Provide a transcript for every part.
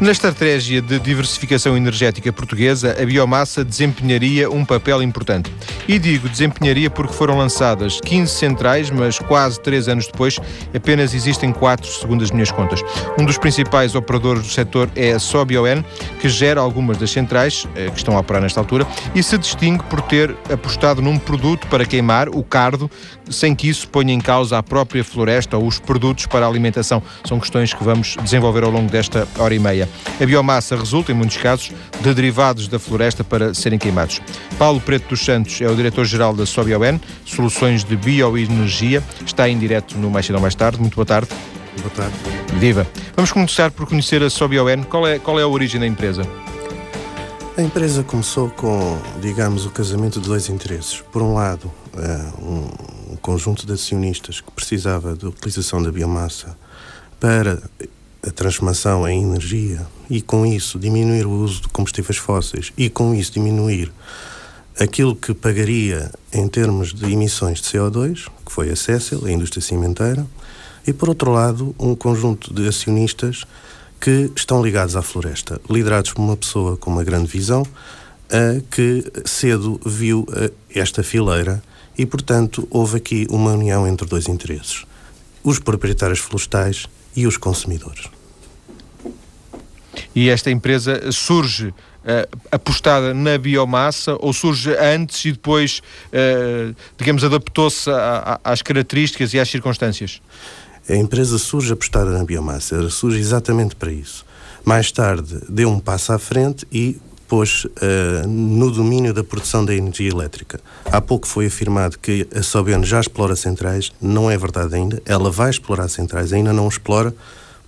Na estratégia de diversificação energética portuguesa, a biomassa desempenharia um papel importante. E digo desempenharia porque foram lançadas 15 centrais, mas quase 3 anos depois apenas existem 4, segundo as minhas contas. Um dos principais operadores do setor é a SOBION, que gera algumas das centrais eh, que estão a operar nesta altura e se distingue por ter apostado num produto para queimar, o cardo, sem que isso ponha em causa a própria floresta ou os produtos para a alimentação. São questões que vamos desenvolver ao longo desta hora e meia. A biomassa resulta, em muitos casos, de derivados da floresta para serem queimados. Paulo Preto dos Santos é o diretor-geral da SOBION, Soluções de Bioenergia. Está em direto no Mais Cedo ou Mais Tarde. Muito boa tarde. Boa tarde. Viva. Vamos começar por conhecer a SOBION. Qual é, qual é a origem da empresa? A empresa começou com, digamos, o casamento de dois interesses. Por um lado, um conjunto de acionistas que precisava da utilização da biomassa para a transformação em energia e, com isso, diminuir o uso de combustíveis fósseis e, com isso, diminuir aquilo que pagaria em termos de emissões de CO2, que foi a Cécil, a indústria cimenteira, e, por outro lado, um conjunto de acionistas que estão ligados à floresta, liderados por uma pessoa com uma grande visão, uh, que cedo viu uh, esta fileira e, portanto, houve aqui uma união entre dois interesses: os proprietários florestais e os consumidores. E esta empresa surge uh, apostada na biomassa ou surge antes e depois, uh, digamos, adaptou-se às características e às circunstâncias? A empresa surge apostada na biomassa, surge exatamente para isso. Mais tarde deu um passo à frente e pôs uh, no domínio da produção da energia elétrica. Há pouco foi afirmado que a Sobiano já explora centrais, não é verdade ainda. Ela vai explorar centrais, ainda não explora,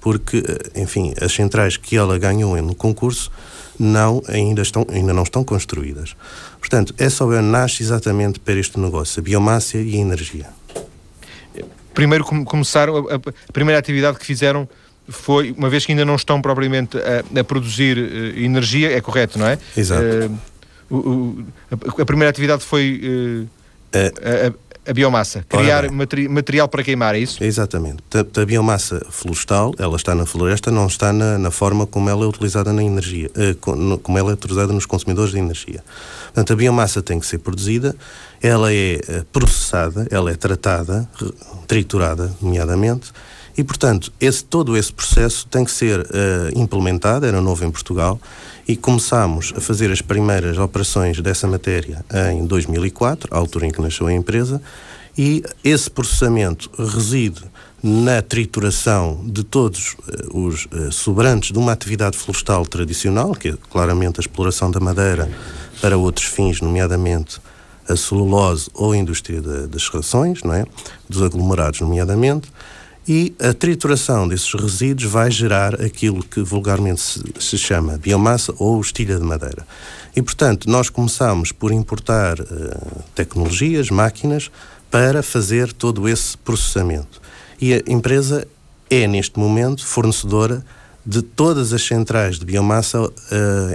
porque, uh, enfim, as centrais que ela ganhou no concurso não, ainda, estão, ainda não estão construídas. Portanto, a Sobiano nasce exatamente para este negócio, a biomassa e a energia. Primeiro começaram, a, a primeira atividade que fizeram foi, uma vez que ainda não estão propriamente a, a produzir uh, energia, é correto, não é? Exato. Uh, o, a, a, primeira atividade foi uh, a, a, biomassa, criar materi material para queimar, é isso? Exatamente. A, a, biomassa florestal, ela está na floresta, não está na, na forma como ela é utilizada na energia, como ela é utilizada nos consumidores de energia. Portanto, a biomassa tem que ser produzida, ela é processada, ela é tratada, triturada, nomeadamente, e, portanto, esse, todo esse processo tem que ser uh, implementado, era novo em Portugal, e começámos a fazer as primeiras operações dessa matéria em 2004, à altura em que nasceu a empresa, e esse processamento reside na trituração de todos uh, os uh, sobrantes de uma atividade florestal tradicional, que é claramente a exploração da madeira para outros fins, nomeadamente a celulose ou a indústria das rações, não é? dos aglomerados, nomeadamente, e a trituração desses resíduos vai gerar aquilo que vulgarmente se, se chama biomassa ou estilha de madeira. E, portanto, nós começamos por importar uh, tecnologias, máquinas, para fazer todo esse processamento. E a empresa é, neste momento, fornecedora de todas as centrais de biomassa uh,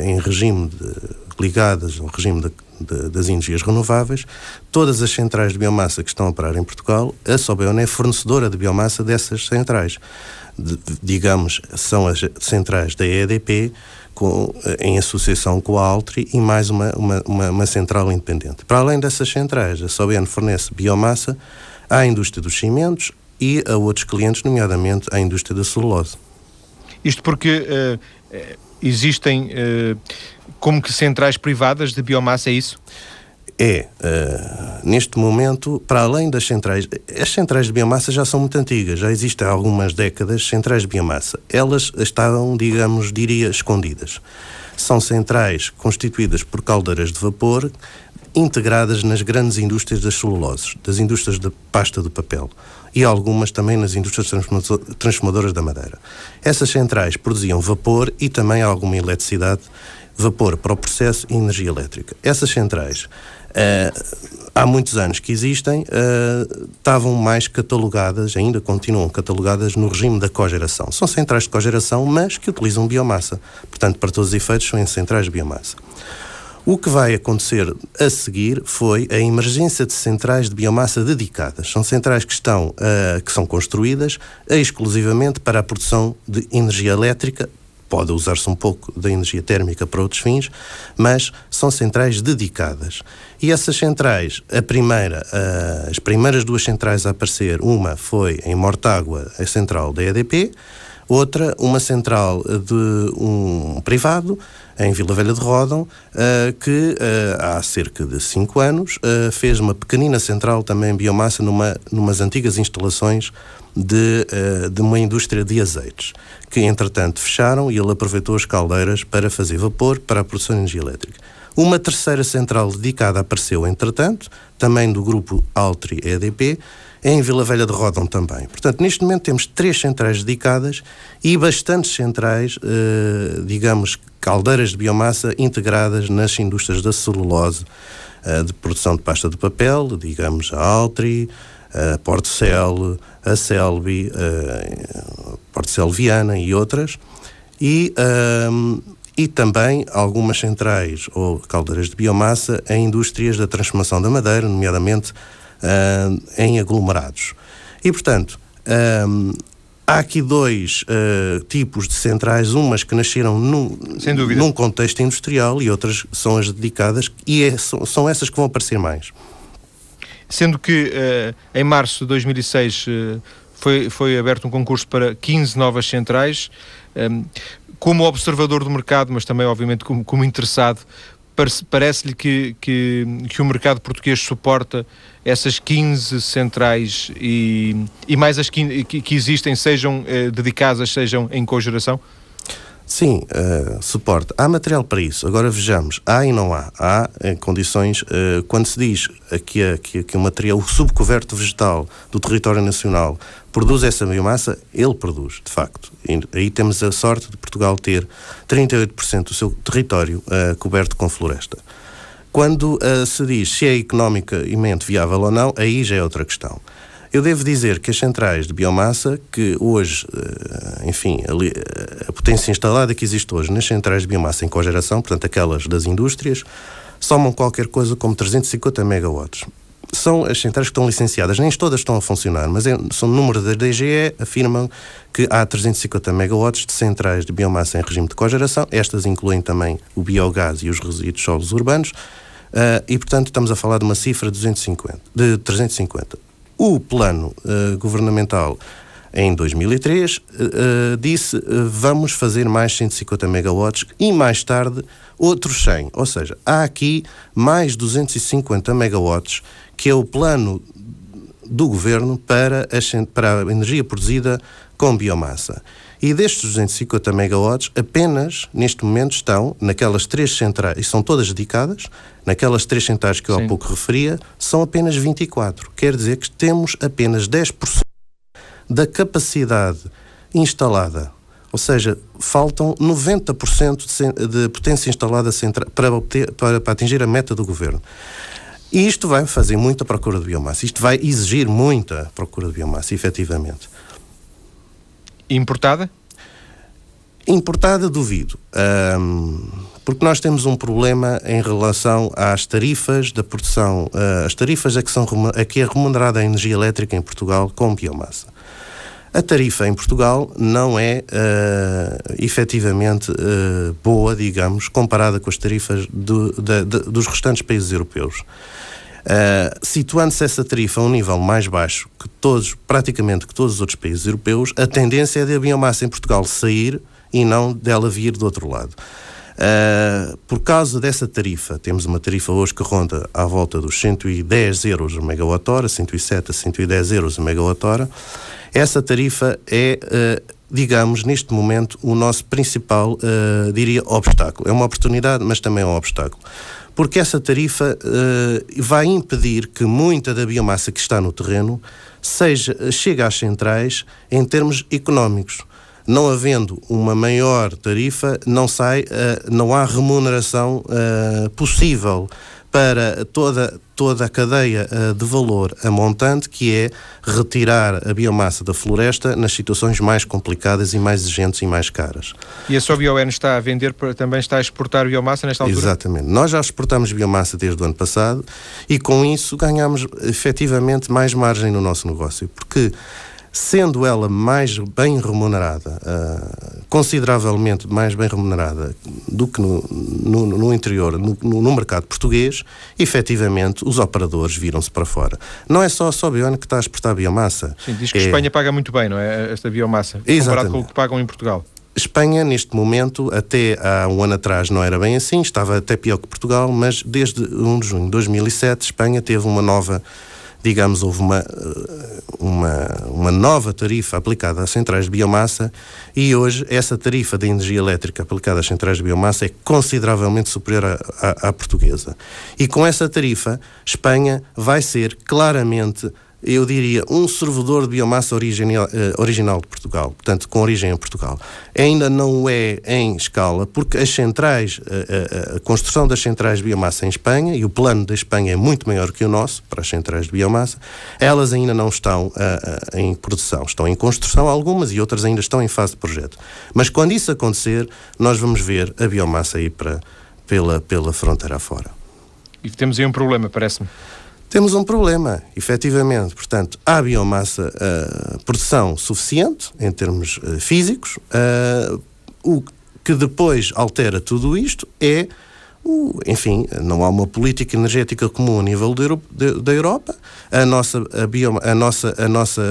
em regime de, ligadas ao regime de de, das energias renováveis, todas as centrais de biomassa que estão a operar em Portugal, a Sobeon é fornecedora de biomassa dessas centrais. De, digamos, são as centrais da EDP, com, em associação com a Altri e mais uma, uma, uma, uma, central independente. Para além dessas centrais, a Sobeon fornece biomassa à indústria dos cimentos e a outros clientes, nomeadamente à indústria da celulose. Isto porque uh, existem uh, como que centrais privadas de biomassa, é isso? É, uh, neste momento, para além das centrais, as centrais de biomassa já são muito antigas, já existem há algumas décadas centrais de biomassa. Elas estavam, digamos, diria, escondidas. São centrais constituídas por caldeiras de vapor integradas nas grandes indústrias das celuloses, das indústrias da pasta do papel e algumas também nas indústrias transformadoras da madeira. Essas centrais produziam vapor e também alguma eletricidade vapor para o processo e energia elétrica. Essas centrais, uh, há muitos anos que existem, uh, estavam mais catalogadas, ainda continuam catalogadas no regime da cogeração. São centrais de cogeração, mas que utilizam biomassa. Portanto, para todos os efeitos, são centrais de biomassa. O que vai acontecer a seguir foi a emergência de centrais de biomassa dedicadas. São centrais que estão, uh, que são construídas exclusivamente para a produção de energia elétrica pode usar-se um pouco da energia térmica para outros fins, mas são centrais dedicadas. E essas centrais, a primeira, as primeiras duas centrais a aparecer, uma foi em Mortágua, a central da EDP, outra, uma central de um privado, em Vila Velha de Rodão, uh, que uh, há cerca de cinco anos uh, fez uma pequenina central também biomassa numa numas antigas instalações de, de uma indústria de azeites, que entretanto fecharam e ele aproveitou as caldeiras para fazer vapor para a produção de energia elétrica. Uma terceira central dedicada apareceu, entretanto, também do grupo Altri EDP, em Vila Velha de Rodão também. Portanto, neste momento temos três centrais dedicadas e bastantes centrais, eh, digamos, caldeiras de biomassa integradas nas indústrias da celulose, eh, de produção de pasta de papel, digamos, a Altri, a Portcel, a Selby, a Portcel Viana e outras, e, um, e também algumas centrais ou caldeiras de biomassa em indústrias da transformação da madeira, nomeadamente uh, em aglomerados. E, portanto, um, há aqui dois uh, tipos de centrais, umas que nasceram num, num, contexto industrial e outras são as dedicadas, e é, são, são, essas que vão aparecer mais. Sendo que uh, em março de 2006 uh, foi, foi aberto um concurso para 15 novas centrais. Um, como observador do mercado, mas também, obviamente, como, como interessado, parece-lhe que, que, que, o mercado português suporta essas 15 centrais e, e mais as 15 que, que existem, sejam eh, dedicadas, sejam em cogeração? Sim, uh, suporte. Há material para isso. Agora vejamos, há e não há. Há em condições, uh, quando se diz que, que, que o material, o subcoverto vegetal do território nacional produz essa biomassa, ele produz, de facto. E aí temos a sorte de Portugal ter 38% do seu território coberto com floresta. Quando se diz se é economicamente viável ou não, aí já é outra questão. Eu devo dizer que as centrais de biomassa, que hoje, eh, enfim, a, potência instalada que existe hoje nas centrais de biomassa em cogeração, portanto aquelas das indústrias, somam qualquer coisa como 350 megawatts. São as centrais que estão licenciadas, nem todas estão a funcionar, mas é, são números da DGE, afirmam que há 350 megawatts de centrais de biomassa em regime de cogeração, estas incluem também o biogás e os resíduos solos urbanos, uh, e portanto estamos a falar de uma cifra de, 250, de 350. O plano uh, governamental em 2003 uh, uh, disse vamos fazer mais 150 megawatts e mais tarde outros 100. Ou seja, há aqui mais 250 megawatts que é o plano do governo para a, para a energia produzida com biomassa. E destes 250 megawatts, apenas neste momento estão naquelas três centrais, e são todas dedicadas, naquelas três centrais que eu Sim. há pouco referia, são apenas 24. Quer dizer que temos apenas 10% da capacidade instalada. Ou seja, faltam 90% de potência instalada para, obter, para, para atingir a meta do governo. E isto vai fazer muita procura de biomassa. Isto vai exigir muita procura de biomassa, efetivamente. Importada? Importada, duvido. Um, porque nós temos um problema em relação às tarifas da produção, uh, as tarifas a que, são, a que é remunerada a energia elétrica em Portugal com biomassa. A tarifa em Portugal não é uh, efetivamente uh, boa, digamos, comparada com as tarifas do, de, de, dos restantes países europeus. Uh, Situando-se essa tarifa a um nível mais baixo que todos, praticamente que todos os outros países europeus, a tendência é de a biomassa em Portugal sair e não dela vir do outro lado. Uh, por causa dessa tarifa, temos uma tarifa hoje que ronda à volta dos 110 euros a megawatt-hora, 107 a 110 euros a megawatt-hora. Essa tarifa é, uh, digamos, neste momento, o nosso principal, uh, diria, obstáculo. É uma oportunidade, mas também é um obstáculo porque essa tarifa vai impedir que muita da biomassa que está no terreno seja, chegue às centrais em termos económicos. Não havendo uma maior tarifa, não sai, uh, não há remuneração uh, possível para toda, toda a cadeia uh, de valor a montante, que é retirar a biomassa da floresta nas situações mais complicadas e mais exigentes e mais caras. E a sua BioN está a vender, também está a exportar biomassa nesta altura? Exatamente. Nós já exportamos biomassa desde o ano passado e com isso ganhamos efetivamente mais margem no nosso negócio, porque sendo ela mais bem remunerada, uh, consideravelmente mais bem remunerada do que no, no, no interior, no, no, mercado português, efetivamente os operadores viram-se para fora. Não é só a Sobione que está a exportar biomassa. Sim, diz que é... Espanha paga muito bem, não é? Esta biomassa, Exatamente. comparado com o que pagam em Portugal. Espanha, neste momento, até há um ano atrás não era bem assim, estava até pior que Portugal, mas desde 1 de junho de 2007, Espanha teve uma nova digamos, houve uma, uma, uma nova tarifa aplicada às centrais de biomassa e hoje essa tarifa de energia elétrica aplicada às centrais de biomassa é consideravelmente superior à, à, à portuguesa. E com essa tarifa, Espanha vai ser claramente eu diria, um servidor de biomassa original, eh, original de Portugal, portanto, com origem em Portugal. Ainda não é em escala, porque as centrais, a, eh, a, a, construção das centrais de biomassa em Espanha, e o plano da Espanha é muito maior que o nosso, para as centrais de biomassa, elas ainda não estão em produção. Estão em construção algumas e outras ainda estão em fase de projeto. Mas quando isso acontecer, nós vamos ver a biomassa aí para, pela, pela fronteira fora. E temos aí um problema, parece-me temos um problema, efetivamente. Portanto, há biomassa, uh, produção suficiente em termos uh, físicos. Uh, o que depois altera tudo isto é, o, enfim, não há uma política energética comum a nível da Europa. A nossa, a, bioma, a nossa, a nossa,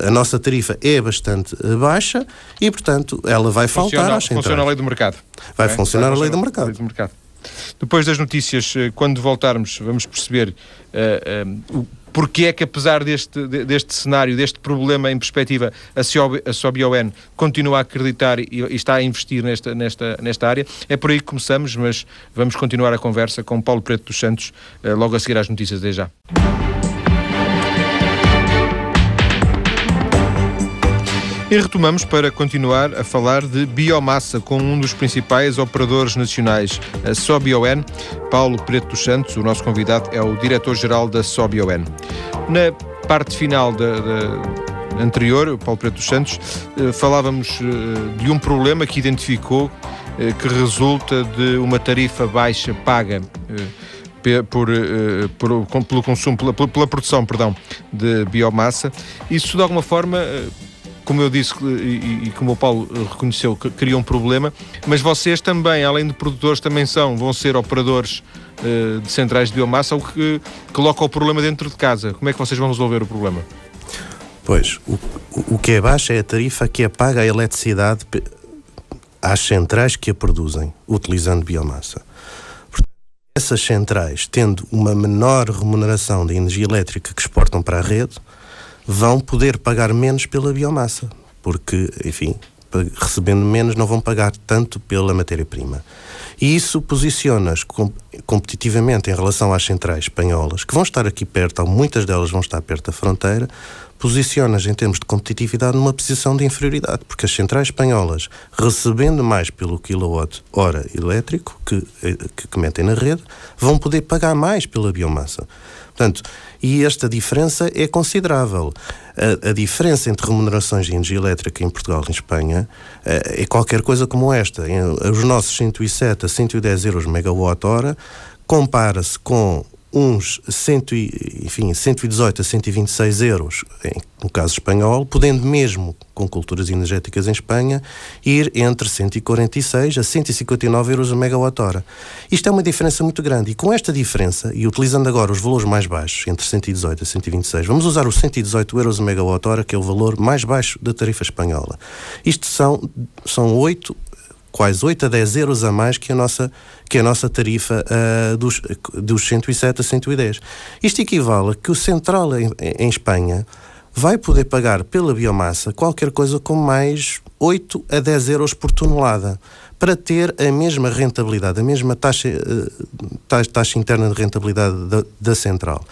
a, a, nossa tarifa é bastante baixa e, portanto, ela vai funciona, faltar às centrais. Funciona a lei do mercado. Vai funcionar vai a lei do mercado. Lei do mercado. Depois das notícias, eh, quando voltarmos, vamos perceber uh, uh, porque é que, apesar deste, deste cenário, deste problema em perspectiva, a SOBION continua a acreditar e, e, está a investir nesta, nesta, nesta área. É por aí que começamos, mas vamos continuar a conversa com Paulo Preto dos Santos, logo a seguir às notícias. Desde já. E retomamos para continuar a falar de biomassa com um dos principais operadores nacionais, a SOBION. Paulo Preto dos Santos, o nosso convidado, é o diretor-geral da SOBION. Na parte final da, da anterior, Paulo Preto dos Santos, eh, falávamos eh, de um problema que identificou eh, que resulta de uma tarifa baixa paga por, por, pelo consumo, pela, pela produção, perdão, de biomassa. Isso de alguma forma como eu disse e, e, como o Paulo reconheceu, que cria um problema, mas vocês também, além de produtores, também são, vão ser operadores uh, de centrais de biomassa, o que coloca o problema dentro de casa. Como é que vocês vão resolver o problema? Pois, o, o que é baixo é a tarifa que apaga a eletricidade às centrais que a produzem, utilizando biomassa. Essas centrais, tendo uma menor remuneração de energia elétrica que exportam para a rede, vão poder pagar menos pela biomassa, porque, enfim, recebendo menos não vão pagar tanto pela matéria-prima. E isso posiciona-as competitivamente em relação às centrais espanholas, que vão estar aqui perto, muitas delas vão estar perto da fronteira, posiciona-as em termos de competitividade numa posição de inferioridade, porque as centrais espanholas, recebendo mais pelo quilowatt-hora elétrico que, eh, que, que metem na rede, vão poder pagar mais pela biomassa. Portanto, e esta diferença é considerável. A, a, diferença entre remunerações de energia elétrica em Portugal e em Espanha é qualquer coisa como esta. Os nossos 107 a 110 euros megawatt-hora compara-se com uns 100, enfim, 118 a 126 euros, no caso espanhol, podendo mesmo, com culturas energéticas em Espanha, ir entre 146 a 159 euros a megawatt-hora. Isto é uma diferença muito grande e com esta diferença, e utilizando agora os valores mais baixos, entre 118 a 126, vamos usar os 118 euros a megawatt-hora, que é o valor mais baixo da tarifa espanhola. Isto são, são 8 quase 8 a 10 euros a mais que a nossa, que a nossa tarifa uh, dos, dos 107 a 110. Isto equivale a que o central em, em Espanha vai poder pagar pela biomassa qualquer coisa com mais 8 a 10 euros por tonelada para ter a mesma rentabilidade, a mesma taxa, uh, taxa interna de rentabilidade da, da central.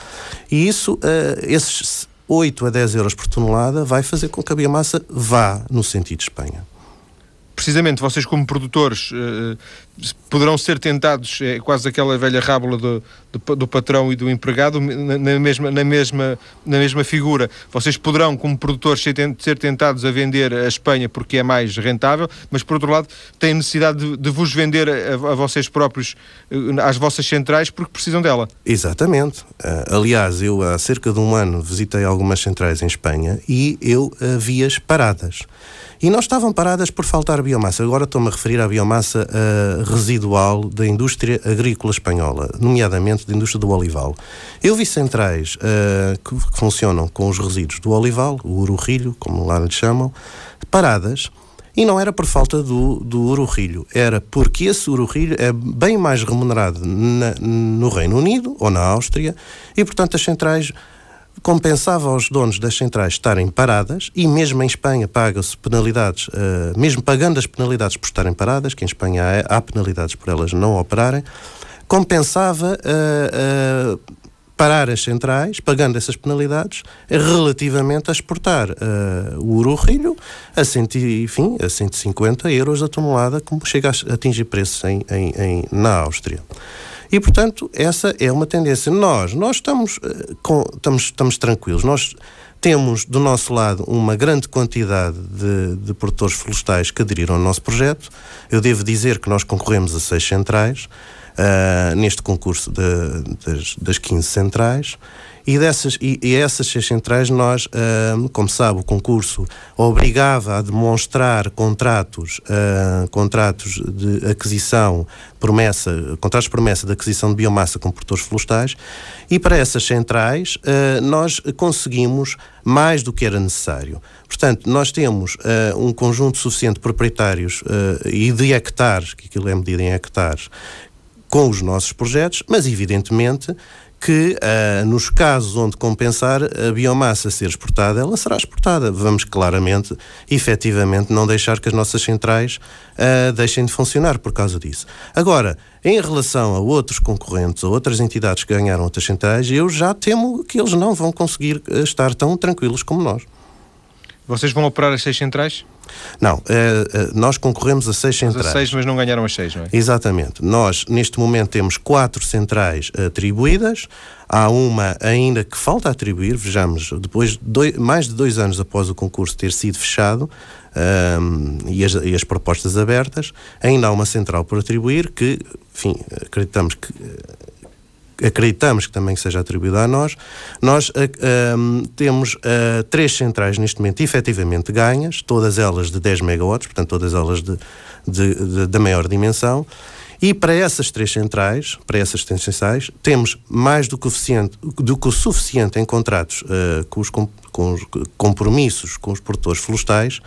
E isso, uh, esses 8 a 10 euros por tonelada, vai fazer com que a biomassa vá no sentido de Espanha precisamente vocês como produtores uh, poderão ser tentados, é quase aquela velha rábula do, do, do, patrão e do empregado, na, na, mesma, na, mesma, na mesma figura. Vocês poderão, como produtores, ser, ser tentados a vender a Espanha porque é mais rentável, mas por outro lado têm necessidade de, de vos vender a, a, vocês próprios, eh, às vossas centrais, porque precisam dela. Exatamente. Uh, aliás, eu há cerca de um ano visitei algumas centrais em Espanha e eu uh, vi-as paradas. E não estavam paradas por faltar biomassa. Agora estou-me a referir à biomassa uh, residual da indústria agrícola espanhola, nomeadamente da indústria do olival. Eu vi centrais uh, que, que, funcionam com os resíduos do olival, o ururrilho, como lá lhe chamam, paradas. E não era por falta do, do ururrilho, era porque esse ururrilho é bem mais remunerado na, no Reino Unido ou na Áustria e, portanto, as centrais compensava aos donos das centrais estarem paradas e mesmo em Espanha paga-se penalidades, uh, mesmo pagando as penalidades por estarem paradas, que em Espanha há, há penalidades por elas não operarem, compensava uh, uh, parar as centrais, pagando essas penalidades, relativamente a exportar o ururrilho a, cento, enfim, a 150 euros a tonelada, como chega a atingir preços em, em, em na Áustria. E, portanto, essa é uma tendência. Nós, nós estamos, eh, com, estamos, estamos tranquilos. Nós temos do nosso lado uma grande quantidade de, de, produtores florestais que aderiram ao nosso projeto. Eu devo dizer que nós concorremos a seis centrais uh, neste concurso de, das, das 15 centrais. E, dessas, e, e essas seis centrais, nós, uh, como sabe, o concurso obrigava a demonstrar contratos, uh, contratos de aquisição, promessa, contratos de promessa de aquisição de biomassa com produtores florestais, e para essas centrais uh, nós conseguimos mais do que era necessário. Portanto, nós temos um conjunto suficiente de proprietários e de hectares, que aquilo é medido em hectares, com os nossos projetos, mas evidentemente que uh, nos casos onde compensar a biomassa ser exportada, ela será exportada. Vamos claramente, efetivamente, não deixar que as nossas centrais uh, deixem de funcionar por causa disso. Agora, em relação a outros concorrentes, a outras entidades que ganharam outras centrais, eu já temo que eles não vão conseguir ah, estar tão tranquilos como nós. Vocês vão operar as seis centrais? Não, eh, eh, nós concorremos a seis centrais. A seis, mas não ganharam as seis, não é? Exatamente. Nós, neste momento, temos quatro centrais atribuídas. Há uma ainda que falta atribuir, vejamos, depois de dois, mais de dois anos após o concurso ter sido fechado um, e, as, e, as, propostas abertas, ainda há uma central por atribuir que, enfim, acreditamos que acreditamos que também seja atribuída a nós, nós uh, uh, temos uh, três centrais neste momento efetivamente ganhas, todas elas de 10 megawatts, portanto todas elas de, de, de, da maior dimensão, e para essas três centrais, para essas três centrais, temos mais do que o suficiente, do que o suficiente em contratos com, os, com os compromissos com os produtores florestais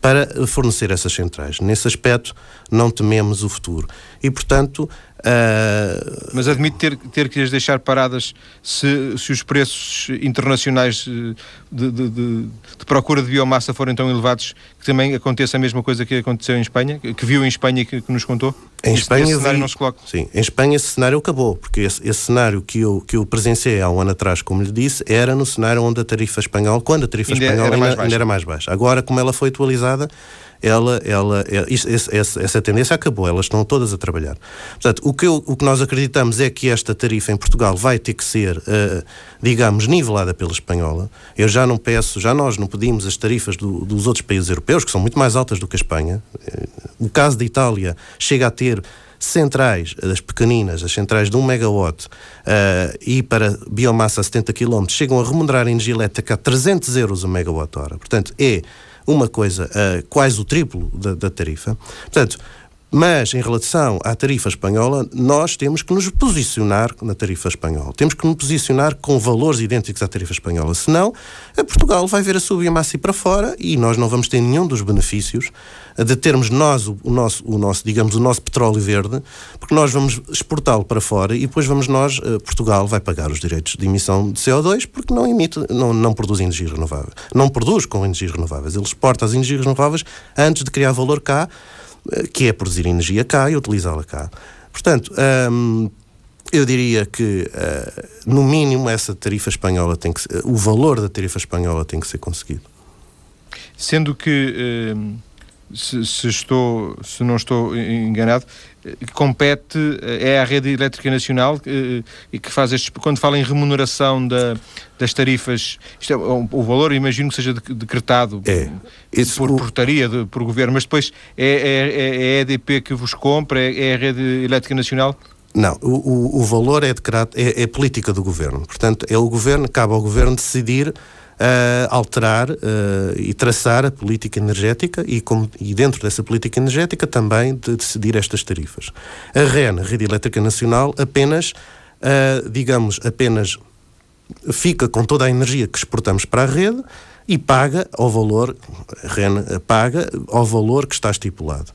para fornecer essas centrais. Nesse aspecto, não tememos o futuro. E, portanto, Uh... Mas admite ter, ter que as deixar paradas se, se os preços internacionais eh, de, de, de, de, procura de biomassa forem tão elevados que também aconteça a mesma coisa que aconteceu em Espanha, que viu em Espanha e que, que nos contou? Em esse, Espanha, esse cenário vi, não se coloca? Sim, em Espanha esse cenário acabou, porque esse, esse, cenário que eu, que eu presenciei há um ano atrás, como lhe disse, era no cenário onde a tarifa espanhola, quando a tarifa ainda espanhola era ainda, ainda era mais baixa. Agora, como ela foi atualizada, ela, ela, é, essa, essa tendência acabou, elas estão todas a trabalhar. Portanto, o que, eu, o que nós acreditamos é que esta tarifa em Portugal vai ter que ser, uh, digamos, nivelada pela espanhola. Eu já não peço, já nós não pedimos as tarifas do, dos outros países europeus, que são muito mais altas do que a Espanha. O caso da Itália chega a ter centrais, as pequeninas, as centrais de 1 megawatt uh, e para biomassa a 70 km, chegam a remunerar a energia elétrica a 300 euros o megawatt hora. Portanto, é uma coisa uh, quase o triplo da, da tarifa. Portanto, mas em relação à tarifa espanhola, nós temos que nos posicionar na tarifa espanhola. Temos que nos posicionar com valores idênticos à tarifa espanhola. Senão, Portugal vai ver a sua biomassa ir para fora e nós não vamos ter nenhum dos benefícios de termos nós o, o nosso, o nosso, digamos, o nosso petróleo verde, porque nós vamos exportá-lo para fora e depois vamos nós, uh, Portugal vai pagar os direitos de emissão de CO2 porque não emite, não, não produz energias renováveis. Não produz com energias renováveis. Ele exporta as energias renováveis antes de criar valor cá eh, que é produzir energia cá e utilizá-la cá. Portanto, hum, eu diria que, uh, no mínimo, essa tarifa espanhola tem que o valor da tarifa espanhola tem que ser conseguido. Sendo que uh, se, se, estou, se não estou enganado, compete, é a Rede Elétrica Nacional e que faz estes, quando fala em remuneração da, das tarifas, é, o valor imagino que seja decretado é, isso, por portaria, de, por governo, mas depois é, é, é a EDP que vos compra, é, é a Rede Elétrica Nacional? Não, o, o, o valor é, decreto, é, é política do governo. Portanto, é o governo, cabe ao governo decidir uh, alterar uh, e traçar a política energética e, e, dentro dessa política energética também de decidir estas tarifas. A REN, a Rede Elétrica Nacional, apenas, uh, digamos, apenas fica com toda a energia que exportamos para a rede e paga ao valor, a REN paga ao valor que está estipulado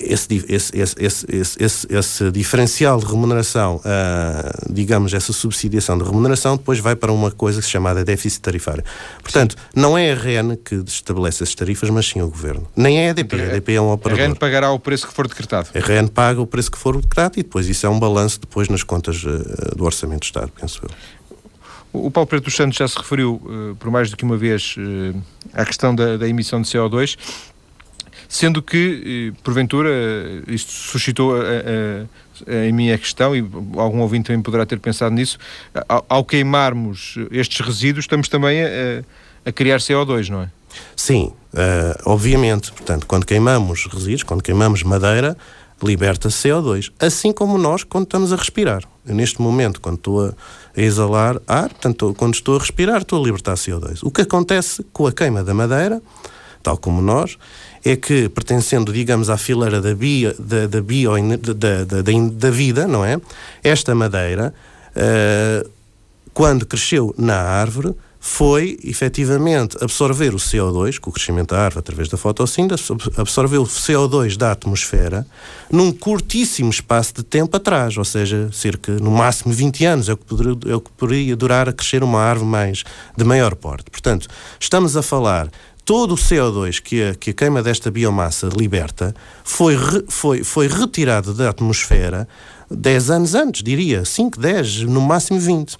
esse, esse, esse, esse, diferencial de remuneração, uh, digamos, essa subsidiação de remuneração, depois vai para uma coisa chamada déficit tarifário. Portanto, não é a REN que estabelece as tarifas, mas sim o Governo. Nem é a EDP, a EDP é um operador. A REN pagará o preço que for decretado. A REN paga o preço que for decretado e depois isso é um balanço depois nas contas uh, do Orçamento do Estado, penso eu. O Paulo Preto dos Santos já se referiu uh, por mais do que uma vez à questão da, da emissão de CO2 Sendo que, eh, porventura, isto suscitou a, a, a, em mim a questão, e algum ouvinte também poderá ter pensado nisso, ao, ao queimarmos estes resíduos, estamos também a, criar CO2, não é? Sim, uh, obviamente. Portanto, quando queimamos resíduos, quando queimamos madeira, liberta CO2. Assim como nós, quando estamos a respirar. Eu, neste momento, quando estou a exalar ar, portanto, quando estou a respirar, estou a libertar CO2. O que acontece com a queima da madeira, tal como nós, é que, pertencendo, digamos, à fileira da, bio, da, da, bio, da, da, da vida, não é? Esta madeira, uh, quando cresceu na árvore, foi efetivamente absorver o CO2, com o crescimento da árvore através da fotossíntese, absorveu o CO2 da atmosfera num curtíssimo espaço de tempo atrás, ou seja, cerca, no máximo 20 anos, é o que poderia, é o que poderia durar a crescer uma árvore mais, de maior porte. Portanto, estamos a falar todo o CO2 que a, que a queima desta biomassa liberta foi, re, foi, foi retirado da atmosfera 10 anos antes, diria, 5, 10, no máximo 20.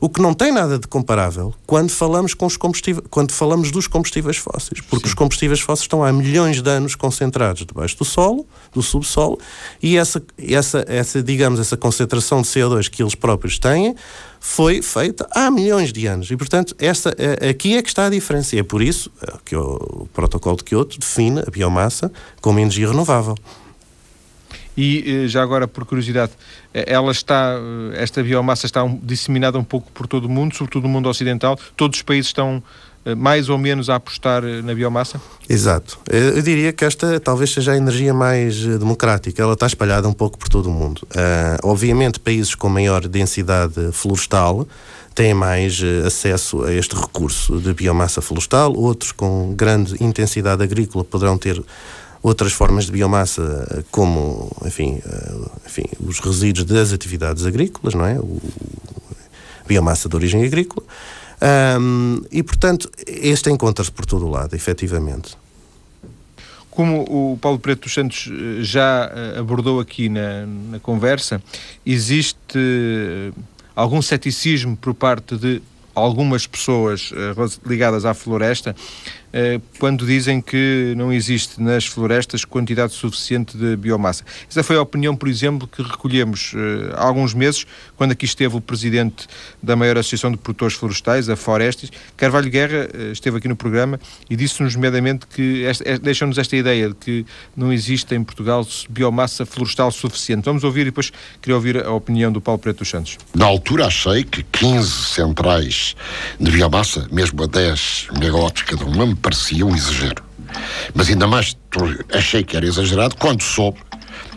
O que não tem nada de comparável quando falamos, com os combustíveis, quando falamos dos combustíveis fósseis, porque Sim. os combustíveis fósseis estão há milhões de anos concentrados debaixo do solo, do subsolo, e essa, essa, essa digamos, essa concentração de CO2 que eles próprios têm foi feita há milhões de anos. E, portanto, esta, aqui é que está a diferença. E é por isso é, que o protocolo de Kyoto define a biomassa como energia renovável. E eh, já agora, por curiosidade, eh, ela está, eh, esta biomassa está disseminada um pouco por todo o mundo, sobretudo no mundo ocidental. Todos os países estão mais ou menos a apostar na biomassa? Exato. Eu diria que esta talvez seja a energia mais democrática. Ela está espalhada um pouco por todo o mundo. Uh, obviamente, países com maior densidade florestal têm mais acesso a este recurso de biomassa florestal, outros com grande intensidade agrícola poderão ter outras formas de biomassa, como, enfim, eh, enfim os resíduos das atividades agrícolas, não é? O, biomassa de origem agrícola. Um, e, portanto, este encontra-se por todo o lado, efetivamente. Como o Paulo Preto dos Santos eh, já eh, abordou aqui na, na conversa, existe algum ceticismo por parte de algumas pessoas ligadas à floresta eh, quando dizem que não existe nas florestas quantidade suficiente de biomassa. Essa foi a opinião, por exemplo, que recolhemos eh, há alguns meses, quando aqui esteve o presidente da maior associação de produtores florestais, a Florestes. Carvalho Guerra eh, esteve aqui no programa e disse-nos, nomeadamente, que deixou-nos esta ideia de que não existe em Portugal biomassa florestal suficiente. Vamos ouvir e depois queria ouvir a opinião do Paulo Preto dos Santos. Na altura achei que 15 centrais de biomassa, mesmo a 10 megawatts cada uma, parecia um exagero. Mas ainda mais achei que era exagerado quando soube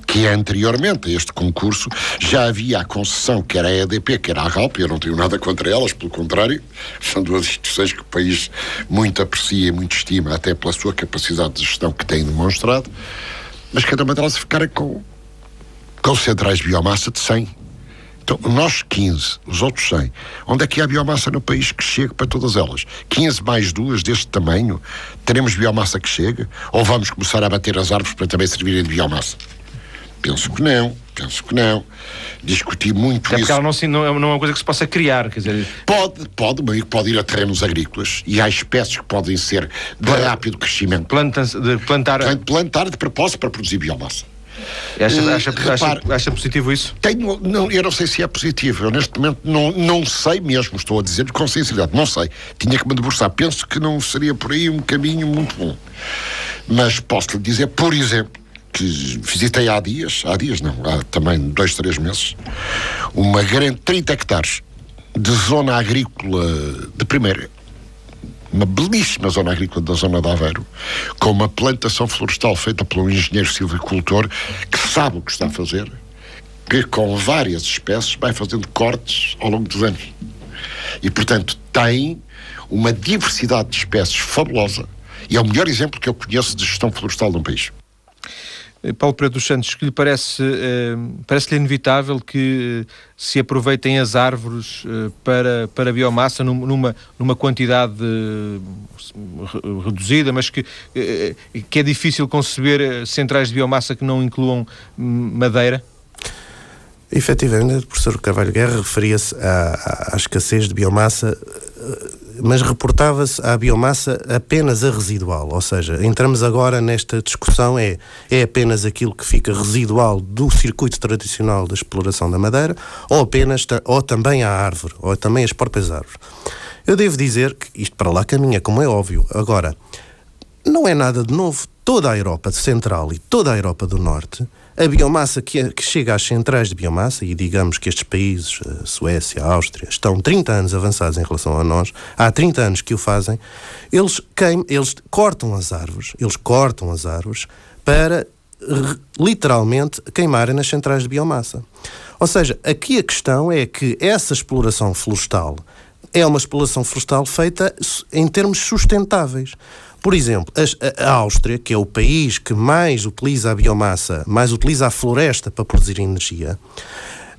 que anteriormente a este concurso já havia a concessão que era a EDP, que era a Galp, eu não tenho nada contra elas, pelo contrário, são duas instituições que o país muito aprecia e muito estima, até pela sua capacidade de gestão que têm demonstrado, mas cada uma delas ficara com, com centrais biomassa de 100 então, nós 15, os outros 100. Onde é que há biomassa no país que chegue para todas elas? 15 mais duas deste tamanho, teremos biomassa que chegue? Ou vamos começar a bater as árvores para também servirem de biomassa? Penso que não, penso que não. Discuti muito Até isso. ela não, se- não, é, não é uma coisa que se possa criar, quer dizer, Pode, pode, mas pode ir a terrenos agrícolas e há espécies que podem ser de rápido crescimento. planta, de plantar. Plantar de propósito para produzir biomassa. Acha, Eh, acha, repare- acha, acha positivo isso? Tenho, não, eu não sei se é positivo. Eu neste momento não, não sei mesmo, estou a dizer com sinceridade, não sei. Tinha que me debruçar. Penso que não seria por aí um caminho muito bom. Mas posso lhe dizer, por exemplo, que visitei há dias, há dias não, há também dois, três meses, uma grande 30 hectares de zona agrícola de primeira. Uma belíssima zona agrícola da zona de Aveiro, com uma plantação florestal feita por um engenheiro silvicultor que sabe o que está a fazer, que com várias espécies vai fazendo cortes ao longo dos anos. E, portanto, tem uma diversidade de espécies fabulosa e é o melhor exemplo que eu conheço de gestão florestal num país. Eh, Paulo Pedro dos Santos, que lhe parece, eh, parece-lhe inevitável que eh, se aproveitem as árvores para, para biomassa num- numa, numa quantidade re- reduzida, mas que, que é difícil conceber centrais de biomassa que não incluam hum, madeira? Efetivamente, o professor Carvalho Guerra referia-se à, à- escassez de biomassa, mas reportava-se à biomassa apenas a residual. Ou seja, entramos agora nesta discussão: é, é apenas aquilo que fica residual do circuito tradicional da exploração da madeira, ou apenas, ou também a árvore, ou também as próprias árvores. Eu devo dizer que isto para lá caminha, como é óbvio. Agora, não é nada de novo. Toda a Europa Central e toda a Europa do Norte, a biomassa que, é- que chega às centrais de biomassa, e digamos que estes países, a Suécia, a Áustria, estão 30 anos avançados em relação a nós, há 30 anos que o fazem, eles, queim, eles cortam as árvores, eles cortam as árvores para literalmente queimarem nas centrais de biomassa. Ou seja, aqui a questão é que essa exploração florestal é uma exploração florestal feita em termos sustentáveis. Por exemplo, a, Áustria, que é o país que mais utiliza a biomassa, mais utiliza a floresta para produzir energia,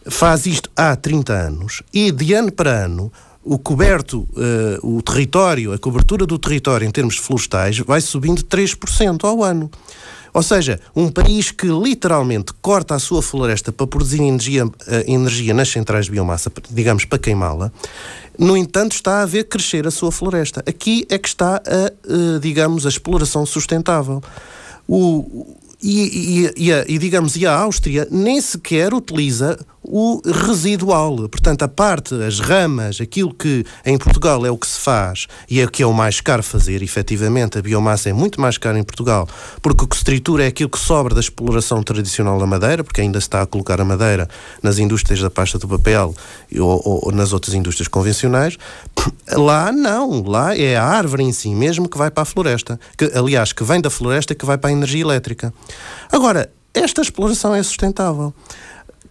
faz isto há 30 anos e de ano para ano o coberto, eh, o território, a cobertura do território em termos florestais vai subindo 3% ao ano. Ou seja, um país que literalmente corta a sua floresta para produzir energia, eh, energia nas centrais de biomassa, digamos, para queimá-la, no entanto está a ver crescer a sua floresta. Aqui é que está, a, eh, digamos, a exploração sustentável. O, e, e- e a- e, digamos, e a Áustria nem sequer utiliza o residual. Portanto, a parte, as ramas, aquilo que em Portugal é o que se faz e é o que é o mais caro fazer, efetivamente, a biomassa é muito mais cara em Portugal, porque o que se tritura é aquilo que sobra da exploração tradicional da madeira, porque ainda se está a colocar a madeira nas indústrias da pasta do papel ou, ou- ou nas outras indústrias convencionais. Lá não, lá é a árvore em si mesmo que vai para a floresta, que, aliás, que vem da floresta que vai para a energia elétrica. Agora, esta exploração é sustentável.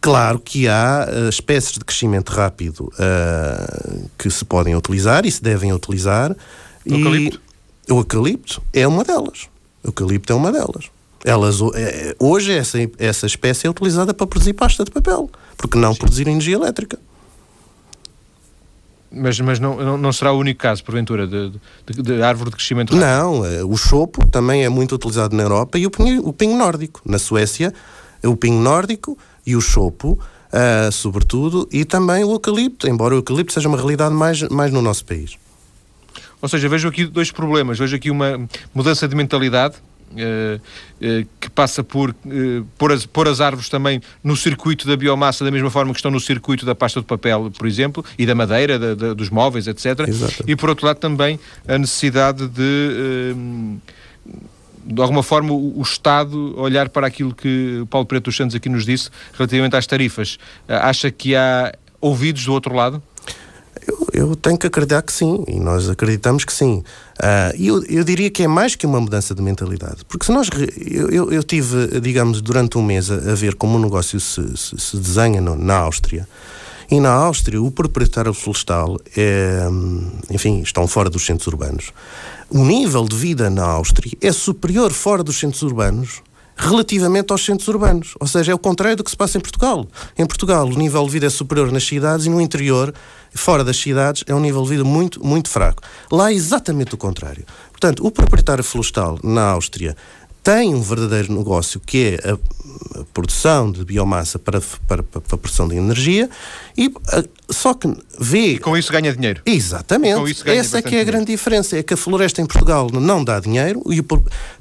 Claro que há eh, espécies de crescimento rápido eh, que se podem utilizar e se devem utilizar. O eucalipto? E o eucalipto é uma delas. O eucalipto é uma delas. Elas, eh, hoje essa, essa espécie é utilizada para produzir pasta de papel, porque não produzir energia elétrica. Mas, mas não, não, será o único caso, porventura, de, de, de árvore de crescimento rápido? Não, o chopo também é muito utilizado na Europa e o pinho, o pinho nórdico. Na Suécia, o pinho nórdico e o chopo, ah, sobretudo, e também o eucalipto, embora o eucalipto seja uma realidade mais, mais no nosso país. Ou seja, vejo aqui dois problemas. Vejo aqui uma mudança de mentalidade eh, eh, que passa por eh, pôr, as, pôr as árvores também no circuito da biomassa, da mesma forma que estão no circuito da pasta de papel, por exemplo, e da madeira, da- da- dos móveis, etc. Exato. E por outro lado também a necessidade de. De alguma forma, o, Estado olhar para aquilo que Paulo Preto dos Santos aqui nos disse relativamente às tarifas. Eh, acha que há ouvidos do outro lado? Eu, eu tenho que acreditar que sim, e nós acreditamos que sim. Ah, E eu, eu diria que é mais que uma mudança de mentalidade. Porque se nós. eu, eu tive, digamos, durante um mês a, a ver como o negócio se, se, se desenha no- na Áustria. E na Áustria, o proprietário florestal, é, enfim, estão fora dos centros urbanos. O nível de vida na Áustria é superior fora dos centros urbanos relativamente aos centros urbanos. Ou seja, é o contrário do que se passa em Portugal. Em Portugal, o nível de vida é superior nas cidades e no interior, fora das cidades, é um nível de vida muito, muito fraco. Lá é exatamente o contrário. Portanto, o proprietário florestal na Áustria tem um verdadeiro negócio que é a, a produção de biomassa para, para, para, a produção de energia e a, só que vê e com isso ganha dinheiro. Exatamente. Ganha essa é que é a grande diferença é que a floresta em Portugal não dá dinheiro e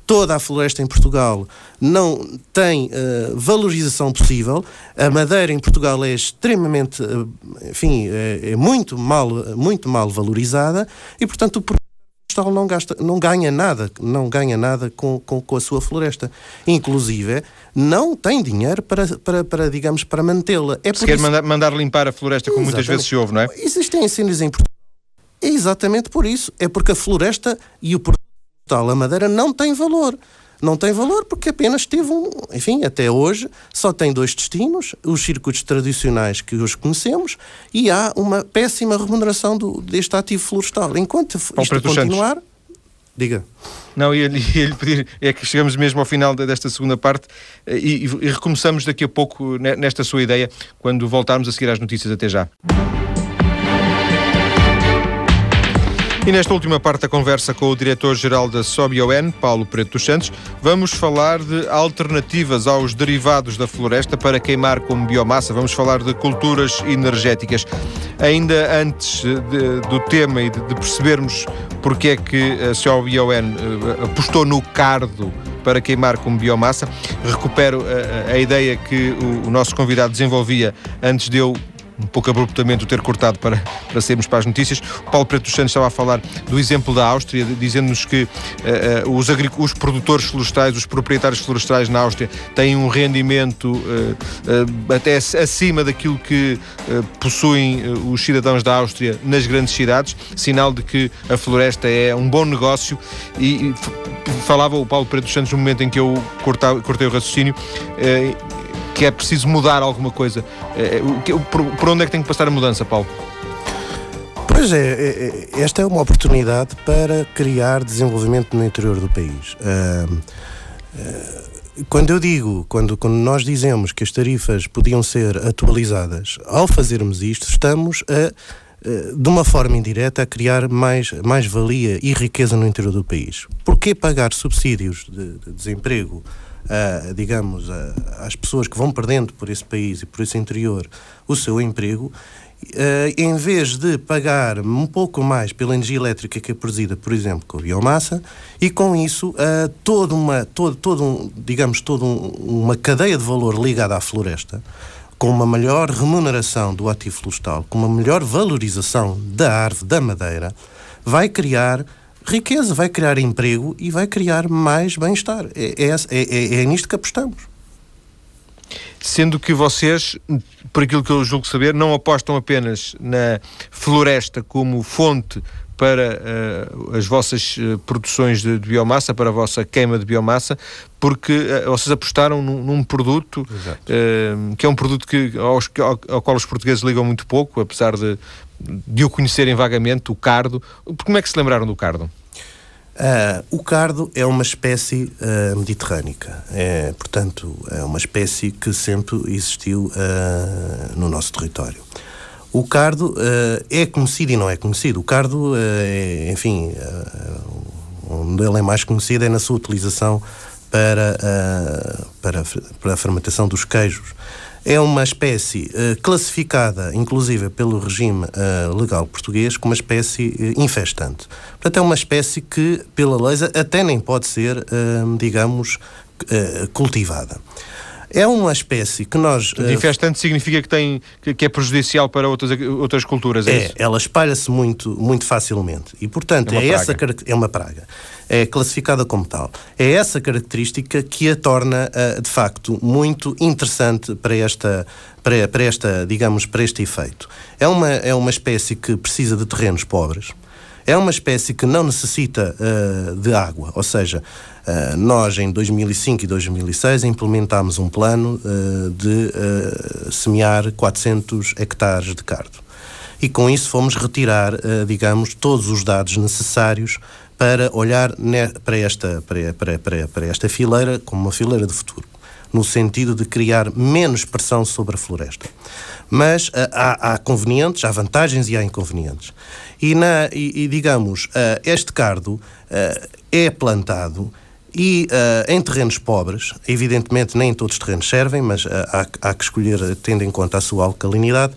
toda a floresta em Portugal não tem uh, valorização possível. A madeira em Portugal é extremamente uh, enfim é, é muito mal muito mal valorizada e portanto o florestal não, gasta, não ganha nada, não ganha nada com, com, com a sua floresta. Inclusive, não tem dinheiro para, para, para digamos, para mantê-la. É Se quer isso... mandar, mandar, limpar a floresta, como Exatamente. muitas vezes se ouve, não é? Existem incêndios em Portugal. É exatamente por isso. É porque a floresta e o produto a madeira, não tem valor não tem valor porque apenas teve um, enfim, até hoje só tem dois destinos, os circuitos tradicionais que hoje conhecemos e há uma péssima remuneração do, deste ativo florestal. Enquanto isto continuar, diga. Não, ia pedir, é que chegamos mesmo ao final desta segunda parte eh, e, e recomeçamos daqui a pouco nesta sua ideia, quando voltarmos a seguir às notícias. Até já. E nesta última parte da conversa com o diretor-geral da SOBION, Paulo Preto dos Santos, vamos falar de alternativas aos derivados da floresta para queimar como biomassa. Vamos falar de culturas energéticas. Ainda antes de, do tema e de, de, percebermos porque é que a SOBION eh, apostou no cardo para queimar como biomassa, recupero a, a ideia que o, o nosso convidado desenvolvia antes de eu um pouco abruptamente o ter cortado para, para sermos para as notícias. O Paulo Preto dos Santos estava a falar do exemplo da Áustria, dizendo-nos que uh, uh, os, os, produtores florestais, os proprietários florestais na Áustria têm um rendimento uh, até acima daquilo que possuem os cidadãos da Áustria nas grandes cidades, sinal de que a floresta é um bom negócio e, falava o Paulo Preto dos Santos no momento em que eu cortava, cortei o raciocínio que é preciso mudar alguma coisa. É, é, por onde é que tem que passar a mudança, Paulo? Pois é, é, é, esta é uma oportunidade para criar desenvolvimento no interior do país. Quando eu digo, quando, quando nós dizemos que as tarifas podiam ser atualizadas, ao fazermos isto, estamos a, de uma forma indireta, a criar mais, mais valia e riqueza no interior do país. Por que pagar subsídios de, de desemprego digamos, uh, às pessoas que vão perdendo por esse país e por esse interior o seu emprego, Uh, em vez de pagar um pouco mais pela energia elétrica que é produzida, por exemplo, com a biomassa, e com isso uh, toda uma, todo, todo um, digamos, toda um, uma cadeia de valor ligada à floresta, com uma melhor remuneração do ativo florestal, com uma melhor valorização da árvore, da madeira, vai criar riqueza, vai criar emprego e vai criar mais bem-estar. É, é, é, é nisto que apostamos. Sendo que vocês, por aquilo que eu julgo saber, não apostam apenas na floresta como fonte para uh, as vossas uh, produções de, de, biomassa, para a vossa queima de biomassa, porque uh, vocês apostaram num, num produto que é um produto que, aos, ao, ao, qual os portugueses ligam muito pouco, apesar de, de o conhecerem vagamente, o cardo. Como é que se lembraram do cardo? Uh, o cardo é uma espécie uh, mediterrânica, é, portanto, é uma espécie que sempre existiu uh, no nosso território. O cardo é conhecido e não é conhecido. O cardo, é, enfim, onde ele é mais conhecido é na sua utilização para, para, para a fermentação dos queijos é uma espécie uh, classificada, inclusive pelo regime uh, legal português, como uma espécie uh, infestante. Portanto, é uma espécie que, pela lei, até nem pode ser, digamos, cultivada. É uma espécie que nós. Uh, infestante significa que, tem, que, é prejudicial para outras, outras culturas, é, é isso? ela espalha-se muito, muito facilmente. E, portanto, é, é essa é uma praga. É classificada como tal. É essa característica que a torna, uh, de facto, muito interessante para esta, para, para esta, digamos, para este efeito. É uma, é uma espécie que precisa de terrenos pobres. É uma espécie que não necessita uh, de água, ou seja, Uh, nós, em 2005 e 2006, implementámos um plano uh, de uh, semear 400 hectares de cardo. E com isso fomos retirar, digamos, todos os dados necessários para olhar para, esta, para, para, para esta fileira como uma fileira de futuro no sentido de criar menos pressão sobre a floresta. Mas há, há convenientes, há vantagens e há inconvenientes. E, na, e, e digamos, este cardo é plantado e uh, em terrenos pobres, evidentemente nem todos os terrenos servem, mas uh, há, há, que escolher tendo em conta a sua alcalinidade,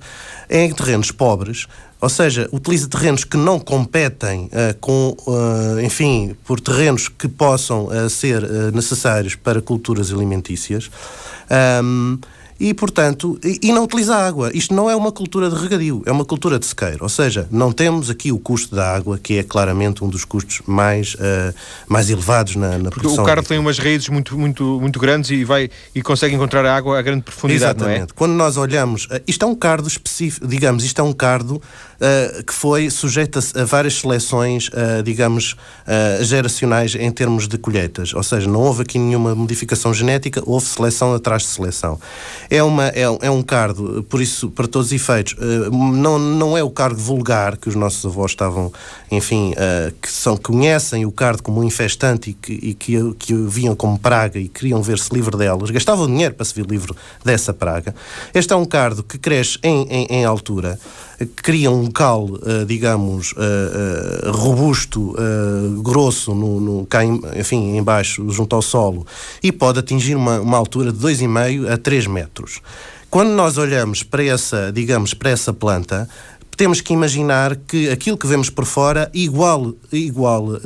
em terrenos pobres, ou seja, utiliza terrenos que não competem uh, com, enfim, por terrenos que possam ser necessários para culturas alimentícias. Um, e, portanto, e, e, não utiliza água. Isto não é uma cultura de regadio, é uma cultura de sequeiro. Ou seja, não temos aqui o custo da água, que é claramente um dos custos mais, uh, mais elevados na, na produção. O carro tem umas raízes muito, muito, muito grandes e, vai, e consegue encontrar a água a grande profundidade, Exatamente. não é? Quando nós olhamos, uh, isto é um cardo específico, digamos, isto é um cardo uh, que foi sujeito a, a várias seleções, digamos, geracionais em termos de colheitas. Ou seja, não houve aqui nenhuma modificação genética, houve seleção atrás de seleção. É, uma, é, é um cardo, por isso, para todos os efeitos, uh, não, não é o cargo vulgar que os nossos avós estavam, enfim, uh, que são, conhecem o cardo como um infestante e que, e que, que o viam como praga e queriam ver-se livre delas, gastavam dinheiro para se ver livre dessa praga. Este é um cardo que cresce em, em, em altura, cria um cal, uh, digamos, robusto, grosso, no, no, cá em, enfim, embaixo, junto ao solo, e pode atingir uma, uma altura de 2,5 a 3 metros. Quando nós olhamos para essa, digamos, para essa planta, temos que imaginar que aquilo que vemos por fora, igual, igual, uh,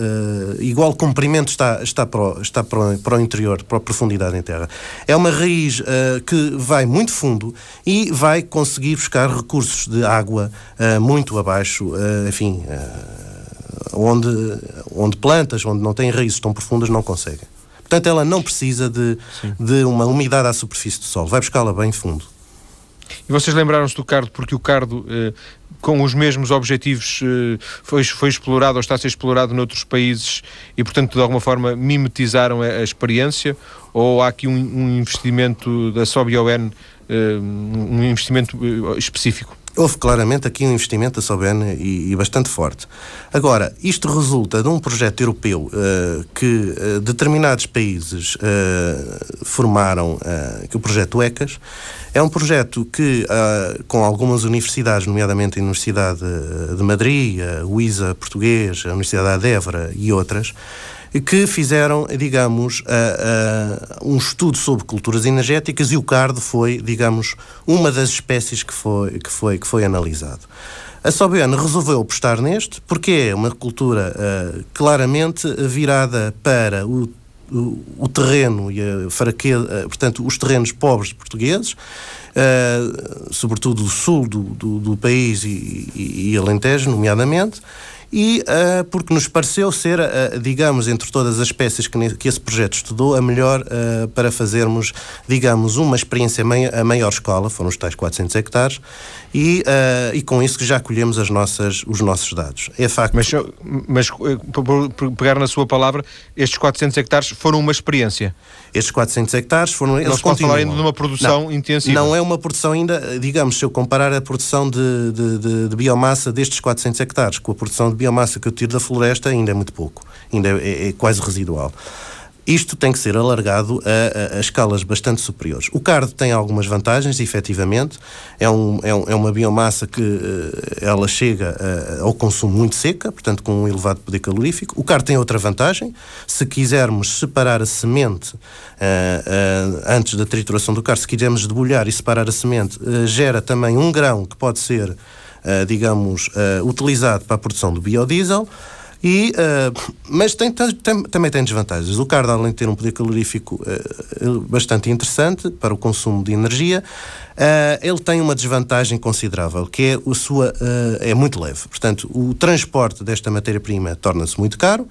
igual comprimento está, está, para, o, está para, o, para o interior, para a profundidade em terra. É uma raiz uh, que vai muito fundo e vai conseguir buscar recursos de água uh, muito abaixo, enfim, onde, onde plantas, onde não têm raízes tão profundas, não conseguem. Portanto, ela não precisa de, de uma umidade à superfície do solo, vai buscá-la bem fundo. E vocês lembraram-se do cardo porque o cardo, eh, com os mesmos objetivos, eh, foi, foi explorado ou está a ser explorado noutros países e, portanto, de alguma forma mimetizaram a, a experiência? Ou há aqui um, um investimento da SOBION, eh, um investimento eh, específico? Houve claramente aqui um investimento da Soben e, e, bastante forte. Agora, isto resulta de um projeto europeu uh, que uh, determinados países uh, formaram, que o projeto ECAS. É um projeto que, com algumas universidades, nomeadamente a Universidade de Madrid, a UISA português, a Universidade de Évora e outras, que fizeram, digamos, uh, uh, um estudo sobre culturas energéticas e o cardo foi, digamos, uma das espécies que foi, que foi, que foi analisado. A Sobiana resolveu apostar neste porque é uma cultura uh, claramente virada para o, o, terreno e a fraqueza, portanto, os terrenos pobres portugueses, sobretudo o sul do, do, do país e, e, e Alentejo, nomeadamente, e uh, porque nos pareceu ser, uh, digamos, entre todas as espécies que, que esse projeto estudou, a melhor uh, para fazermos, digamos, uma experiência a maior escola, foram os tais 400 hectares, e, e com isso já colhemos as nossas, os nossos dados. É facto. Mas, mas por pegar na sua palavra, estes 400 hectares foram uma experiência? Estes 400 hectares foram. Não eles pode falar ainda de uma produção não, intensiva. Não é uma produção ainda, digamos, se eu comparar a produção de, de, de, de biomassa destes 400 hectares com a produção de biomassa que eu tiro da floresta ainda é muito pouco, ainda é, é, é quase residual. Isto tem que ser alargado a, a, a, escalas bastante superiores. O cardo tem algumas vantagens, efetivamente. É, um, é, um, é uma biomassa que uh, ela chega uh, ao consumo muito seca, portanto, com um elevado poder calorífico. O cardo tem outra vantagem. Se quisermos separar a semente uh, antes da trituração do cardo, se quisermos debulhar e separar a semente, gera também um grão que pode ser digamos, utilizado para a produção do biodiesel. E, uh, mas tem, tem, também tem desvantagens. O cardo, além de ter um poder calorífico uh, bastante interessante para o consumo de energia, uh, ele tem uma desvantagem considerável, que é, o sua, é muito leve. Portanto, o transporte desta matéria-prima torna-se muito caro.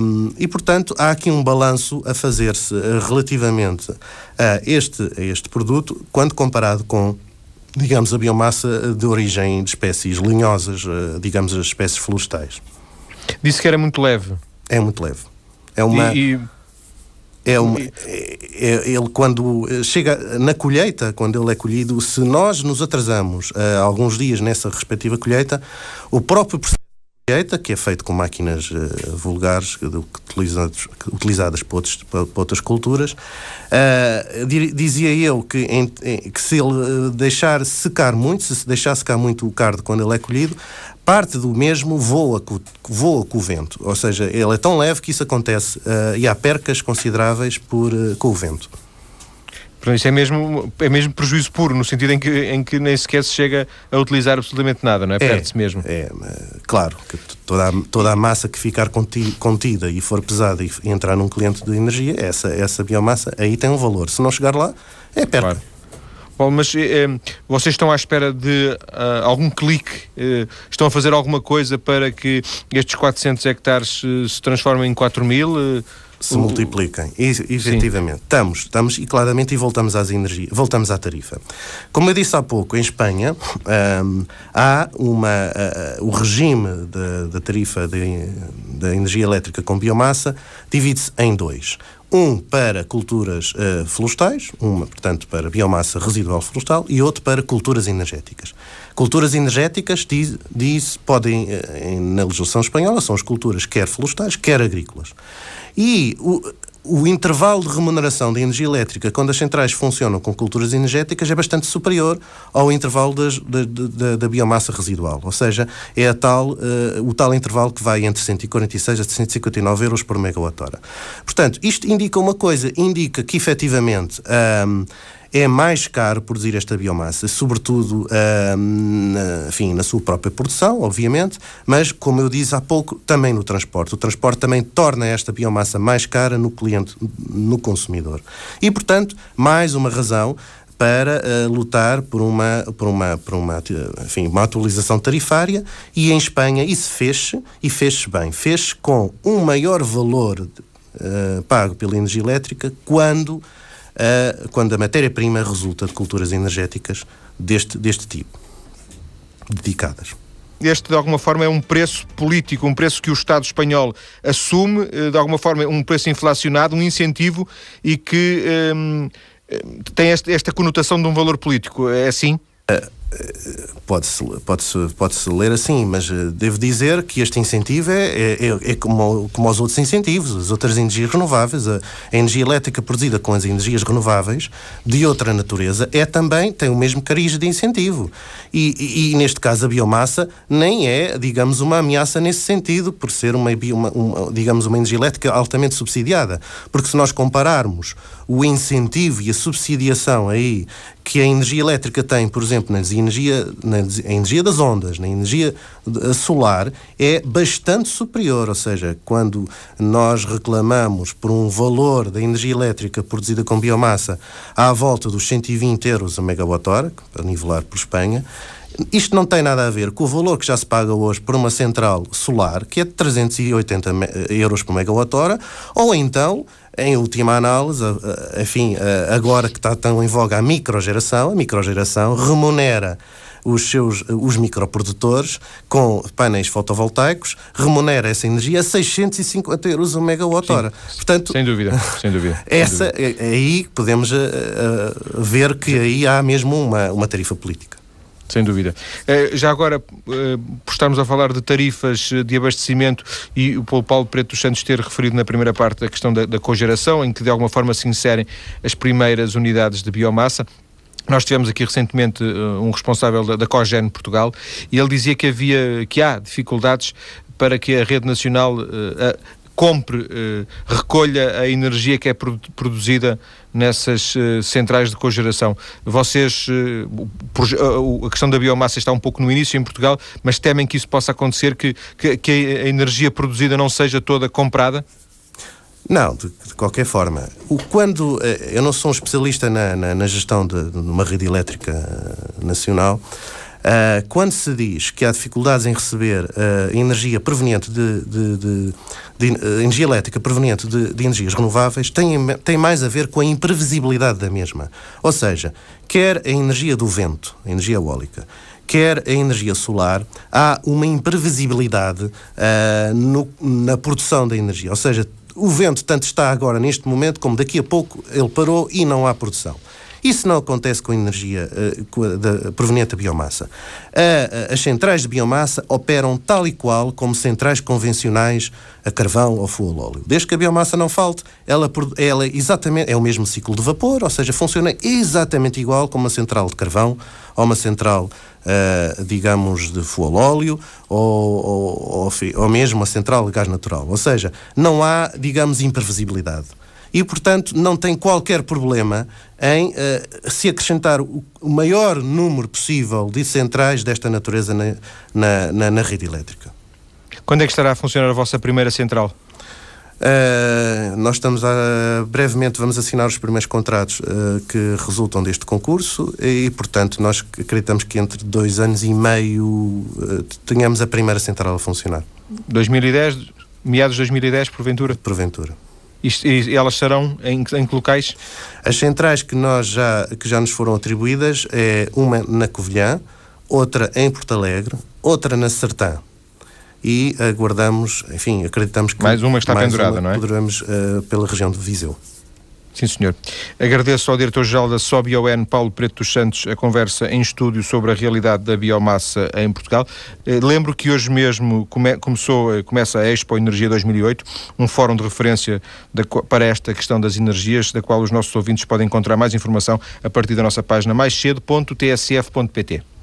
Um, e, portanto, há aqui um balanço a fazer-se relativamente a este, a este produto, quando comparado com digamos, a biomassa de origem de espécies linhosas, digamos, as espécies florestais. Disse que era muito leve. É muito leve. É uma. E, e... É uma, é, é, ele quando chega na colheita, quando ele é colhido, se nós nos atrasamos uh, alguns dias nessa respectiva colheita, o próprio processo que é feito com máquinas uh, vulgares utilizadas, utilizadas para, outros, outras culturas. Uh, dizia eu que, em, que se ele deixar secar muito, se deixar secar muito o cardo quando ele é colhido, parte do mesmo voa, voa com o vento. Ou seja, ele é tão leve que isso acontece uh, e há percas consideráveis por, com o vento. Portanto, isso é mesmo, é mesmo prejuízo puro, no sentido em que, em que nem sequer se chega a utilizar absolutamente nada, não é? é Perde-se mesmo. É, claro, que toda a, toda a massa que ficar contida e for pesada e entrar num cliente de energia, essa, essa biomassa aí tem um valor. Se não chegar lá, é perca. Claro. Bom, mas eh, vocês estão à espera de uh, algum clique? Uh, estão a fazer alguma coisa para que estes 400 hectares uh, se transformem em 4 mil? Se multipliquem. E, efetivamente, estamos, estamos e claramente e voltamos às energias, voltamos à tarifa. Como eu disse há pouco, em Espanha um, há uma uh, o regime da tarifa da energia elétrica com biomassa divide-se em dois. Um para culturas uh, florestais, uma, portanto, para biomassa residual florestal e outro para culturas energéticas. Culturas energéticas, diz, diz podem, na legislação espanhola, são as culturas quer florestais, quer agrícolas. E o, o intervalo de remuneração da energia elétrica, quando as centrais funcionam com culturas energéticas, é bastante superior ao intervalo das, da, da, da, biomassa residual. Ou seja, é tal, uh, o tal intervalo que vai entre 146 a 159 euros por megawatt-hora. Portanto, isto indica uma coisa, indica que efetivamente. É mais caro produzir esta biomassa, sobretudo uh, na, enfim, na sua própria produção, obviamente, mas, como eu disse há pouco, também no transporte. O transporte também torna esta biomassa mais cara no cliente, no consumidor. E, portanto, mais uma razão para uh, lutar por uma, por uma, por uma, enfim, uma atualização tarifária e em Espanha isso fez-se e fez-se bem. Fez-se com um maior valor uh, pago pela energia elétrica quando uh, quando a matéria-prima resulta de culturas energéticas deste, deste tipo, dedicadas este, de alguma forma, é um preço político, um preço que o Estado espanhol assume, eh, de alguma forma, um preço inflacionado, um incentivo e que um, ehm, tem esta, esta conotação de um valor político. É assim? Uh, Pode-se pode -se, pode -se ler assim, mas eh, devo dizer que este incentivo é, é, é, é como, como os outros incentivos, as outras energias renováveis. A, a, energia elétrica produzida com as energias renováveis de outra natureza é também, tem o mesmo cariz de incentivo. E, e, e neste caso a biomassa nem é, digamos, uma ameaça nesse sentido, por ser uma, uma, uma, digamos, uma energia elétrica altamente subsidiada. Porque se nós compararmos o incentivo e a subsidiação aí que a energia elétrica tem, por exemplo, na energia, na energia das ondas, na energia solar, é bastante superior. Ou seja, quando nós reclamamos por um valor da energia elétrica produzida com biomassa à volta dos 120 euros a megawatt-hora, para nivelar por Espanha, isto não tem nada a ver com o valor que já se paga hoje por uma central solar, que é de 380 euros por megawatt-hora, ou então em última análise, enfim, agora que está tão em voga a microgeração, a microgeração remunera os seus os microprodutores com painéis fotovoltaicos, remunera essa energia a 650 euros o megawatt-hora. Portanto, sem dúvida, sem dúvida. essa, sem dúvida. aí podemos uh, ver que aí há mesmo uma, uma tarifa política. Sem dúvida. Eh, já agora, eh, por estarmos a falar de tarifas eh, de abastecimento e o Paulo Preto dos Santos ter referido na primeira parte a questão da, da cogeração, em que de alguma forma se inserem as primeiras unidades de biomassa, nós tivemos aqui recentemente um responsável da, da Cogen Portugal e ele dizia que havia que há dificuldades para que a rede nacional uh, compre, eh, recolha a energia que é produzida nessas eh, centrais de cogeração. Vocês, eh, a questão da biomassa está um pouco no início em Portugal, mas temem que isso possa acontecer, que, que, que a energia produzida não seja toda comprada? Não, de, de, qualquer forma. O, quando eu não sou um especialista na, na, na gestão de, de, uma rede elétrica nacional, Uh, quando se diz que há dificuldades em receber uh, energia proveniente de, de, de, de uh, energia elétrica proveniente de, energias renováveis, tem, tem mais a ver com a imprevisibilidade da mesma. Ou seja, quer a energia do vento, a energia eólica, quer a energia solar, há uma imprevisibilidade no, na produção da energia. Ou seja, o vento tanto está agora neste momento como daqui a pouco ele parou e não há produção. Isso não acontece com a energia proveniente da biomassa. As centrais de biomassa operam tal e qual como centrais convencionais a carvão ou fuel óleo. Desde que a biomassa não falte, ela, ela exatamente é o mesmo ciclo de vapor, ou seja, funciona exatamente igual como uma central de carvão ou uma central uh, digamos, de fuel óleo ou, ou, ou, ou mesmo a central de gás natural. Ou seja, não há, digamos, imprevisibilidade e, portanto, não tem qualquer problema em uh, se acrescentar o, maior número possível de centrais desta natureza na, na, na, na, rede elétrica. Quando é que estará a funcionar a vossa primeira central? Uh, nós estamos a, brevemente vamos assinar os primeiros contratos uh, que resultam deste concurso e, portanto, nós acreditamos que entre dois anos e meio uh, tenhamos a primeira central a funcionar. 2010, meados de 2010, porventura? Porventura. E, e elas serão em, em que locais? As centrais que, nós já, que já nos foram atribuídas é uma na Covilhã, outra em Porto Alegre, outra na Sertã e aguardamos, enfim, acreditamos que. Mais uma está pendurada, não é? Poderemos uh, pela região de Viseu. Sim, senhor. Agradeço ao diretor-geral da SOBION, Paulo Preto dos Santos, a conversa em estúdio sobre a realidade da biomassa em Portugal. Eh, lembro que hoje mesmo come, começou, eh, começa a Expo Energia 2008, um fórum de referência da, para esta questão das energias, da qual os nossos ouvintes podem encontrar mais informação a partir da nossa página mais cedo.tsf.pt.